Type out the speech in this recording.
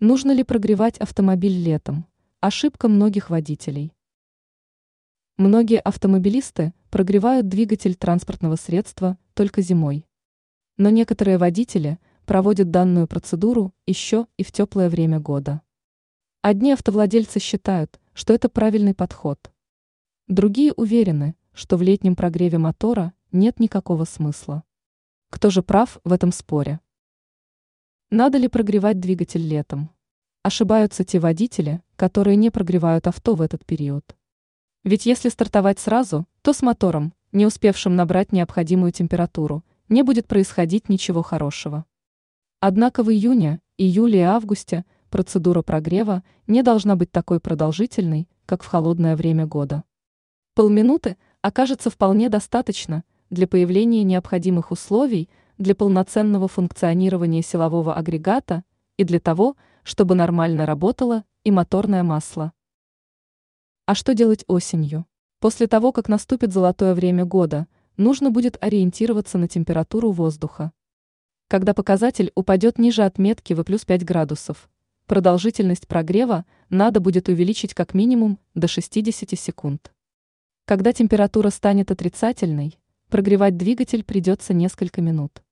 Нужно ли прогревать автомобиль летом? Ошибка многих водителей. Многие автомобилисты прогревают двигатель транспортного средства только зимой. Но некоторые водители проводят данную процедуру еще и в теплое время года. Одни автовладельцы считают, что это правильный подход. Другие уверены, что в летнем прогреве мотора нет никакого смысла. Кто же прав в этом споре? Надо ли прогревать двигатель летом? Ошибаются те водители, которые не прогревают авто в этот период. Ведь если стартовать сразу, то с мотором, не успевшим набрать необходимую температуру, не будет происходить ничего хорошего. Однако в июне, июле и августе процедура прогрева не должна быть такой продолжительной, как в холодное время года. Полминуты окажется вполне достаточно для появления необходимых условий для полноценного функционирования силового агрегата и для того, чтобы нормально работало и моторное масло. А что делать осенью? После того, как наступит золотое время года, нужно будет ориентироваться на температуру воздуха. Когда показатель упадет ниже отметки в плюс 5 градусов, продолжительность прогрева надо будет увеличить как минимум до 60 секунд. Когда температура станет отрицательной, прогревать двигатель придется несколько минут.